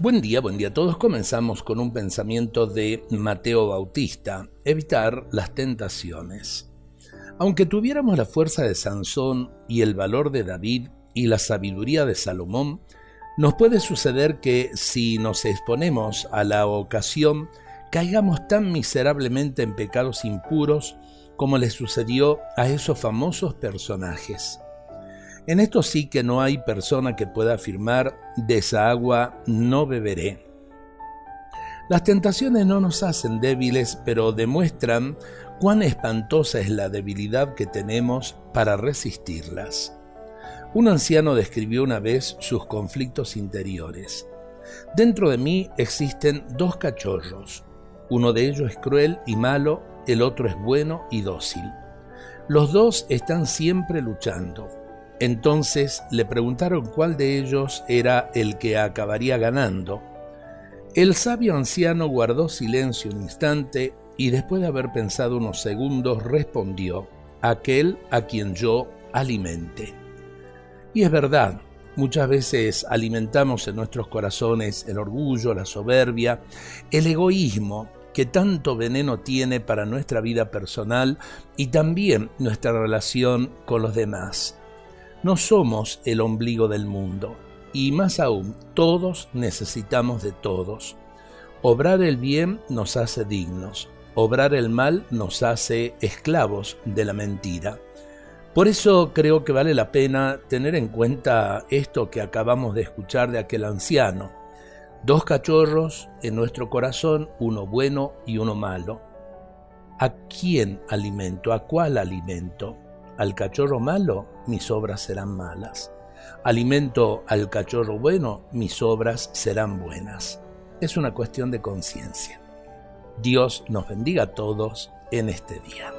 Buen día, buen día a todos. Comenzamos con un pensamiento de Mateo Bautista, evitar las tentaciones. Aunque tuviéramos la fuerza de Sansón y el valor de David y la sabiduría de Salomón, nos puede suceder que si nos exponemos a la ocasión, caigamos tan miserablemente en pecados impuros como le sucedió a esos famosos personajes. En esto sí que no hay persona que pueda afirmar, de esa agua no beberé. Las tentaciones no nos hacen débiles, pero demuestran cuán espantosa es la debilidad que tenemos para resistirlas. Un anciano describió una vez sus conflictos interiores. Dentro de mí existen dos cachorros. Uno de ellos es cruel y malo, el otro es bueno y dócil. Los dos están siempre luchando. Entonces le preguntaron cuál de ellos era el que acabaría ganando. El sabio anciano guardó silencio un instante y después de haber pensado unos segundos respondió, aquel a quien yo alimente. Y es verdad, muchas veces alimentamos en nuestros corazones el orgullo, la soberbia, el egoísmo que tanto veneno tiene para nuestra vida personal y también nuestra relación con los demás. No somos el ombligo del mundo, y más aún, todos necesitamos de todos. Obrar el bien nos hace dignos, obrar el mal nos hace esclavos de la mentira. Por eso creo que vale la pena tener en cuenta esto que acabamos de escuchar de aquel anciano. Dos cachorros en nuestro corazón, uno bueno y uno malo. ¿A quién alimento? ¿A cuál alimento? Al cachorro malo, mis obras serán malas. Alimento al cachorro bueno, mis obras serán buenas. Es una cuestión de conciencia. Dios nos bendiga a todos en este día.